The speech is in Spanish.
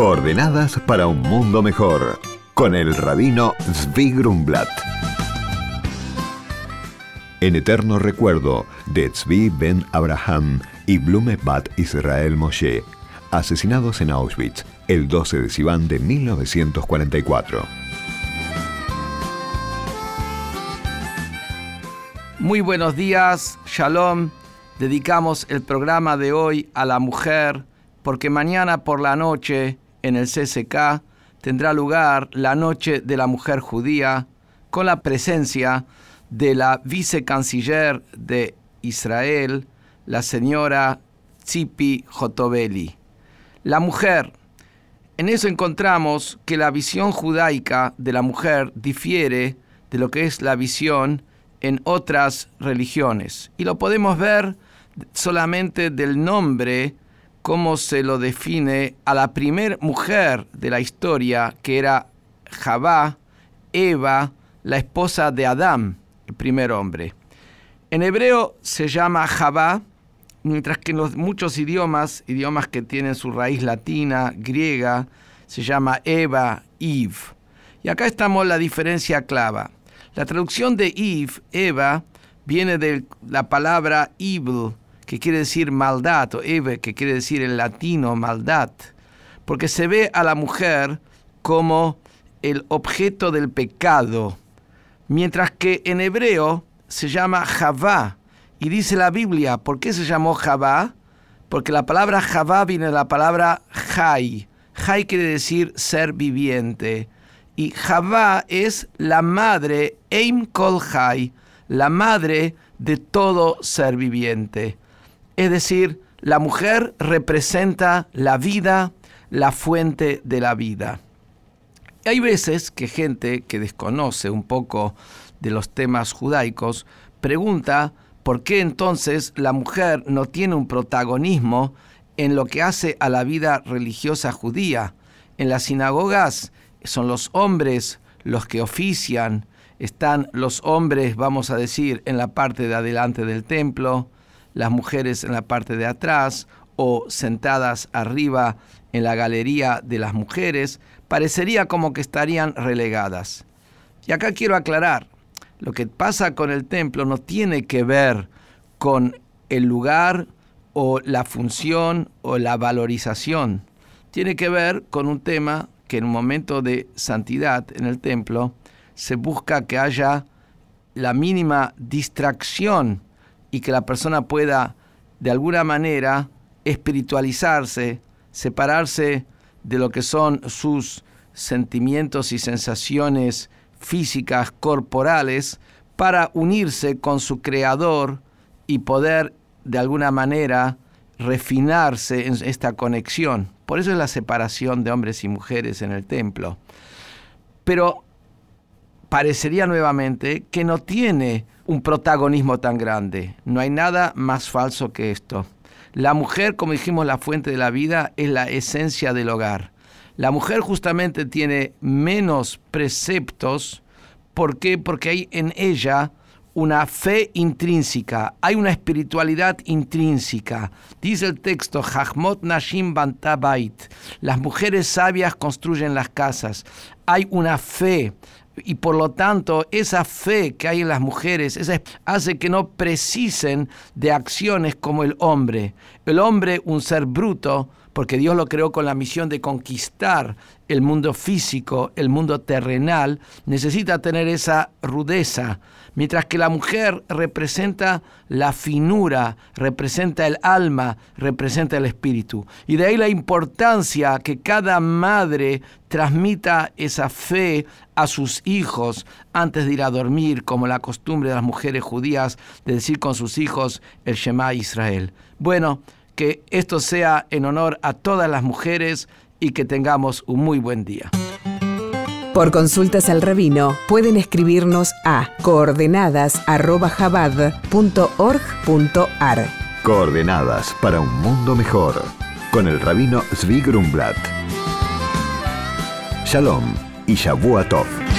Coordenadas para un mundo mejor con el rabino Zvi Grumblat. En eterno recuerdo de Tzvi ben Abraham y Blume Bat Israel Moshe, asesinados en Auschwitz el 12 de Sivan de 1944. Muy buenos días, Shalom. Dedicamos el programa de hoy a la mujer porque mañana por la noche en el CCK tendrá lugar la Noche de la Mujer Judía con la presencia de la vicecanciller de Israel, la señora Tzipi Jotobeli. La mujer. En eso encontramos que la visión judaica de la mujer difiere de lo que es la visión en otras religiones. Y lo podemos ver solamente del nombre, cómo se lo define a la primer mujer de la historia, que era Javá, Eva, la esposa de Adán, el primer hombre. En hebreo se llama Javá, mientras que en los muchos idiomas, idiomas que tienen su raíz latina, griega, se llama Eva, Eve. Y acá estamos la diferencia clava. La traducción de Eve, Eva, viene de la palabra evil, que quiere decir maldad, o Eve, que quiere decir en latino maldad, porque se ve a la mujer como el objeto del pecado, mientras que en hebreo se llama Javá, y dice la Biblia, ¿por qué se llamó Javá? Porque la palabra Javá viene de la palabra Jai. Jai quiere decir ser viviente y Javá es la madre, Eim Kol la madre de todo ser viviente. Es decir, la mujer representa la vida, la fuente de la vida. Hay veces que gente que desconoce un poco de los temas judaicos pregunta por qué entonces la mujer no tiene un protagonismo en lo que hace a la vida religiosa judía. En las sinagogas son los hombres los que ofician, están los hombres, vamos a decir, en la parte de adelante del templo, las mujeres en la parte de atrás o sentadas arriba en la galería de las mujeres, parecería como que estarían relegadas. Y acá quiero aclarar, lo que pasa con el templo no tiene que ver con el lugar o la función o la valorización, tiene que ver con un tema que en un momento de santidad en el templo se busca que haya la mínima distracción y que la persona pueda de alguna manera espiritualizarse, separarse de lo que son sus sentimientos y sensaciones físicas, corporales, para unirse con su creador y poder de alguna manera refinarse en esta conexión. Por eso es la separación de hombres y mujeres en el templo. Pero parecería nuevamente que no tiene un protagonismo tan grande. No hay nada más falso que esto. La mujer, como dijimos, la fuente de la vida es la esencia del hogar. La mujer justamente tiene menos preceptos. ¿Por qué? Porque hay en ella una fe intrínseca, hay una espiritualidad intrínseca. Dice el texto, Nashim Bantabait, las mujeres sabias construyen las casas. Hay una fe y por lo tanto esa fe que hay en las mujeres hace que no precisen de acciones como el hombre. El hombre, un ser bruto, porque Dios lo creó con la misión de conquistar el mundo físico, el mundo terrenal, necesita tener esa rudeza, mientras que la mujer representa la finura, representa el alma, representa el espíritu. Y de ahí la importancia que cada madre transmita esa fe a sus hijos antes de ir a dormir, como la costumbre de las mujeres judías de decir con sus hijos el Shema Israel. Bueno, que esto sea en honor a todas las mujeres y que tengamos un muy buen día. Por consultas al rabino pueden escribirnos a coordenadas@jabad.org.ar. Coordenadas para un mundo mejor con el rabino Zvi Grumblat. Shalom y Shavuot Tov.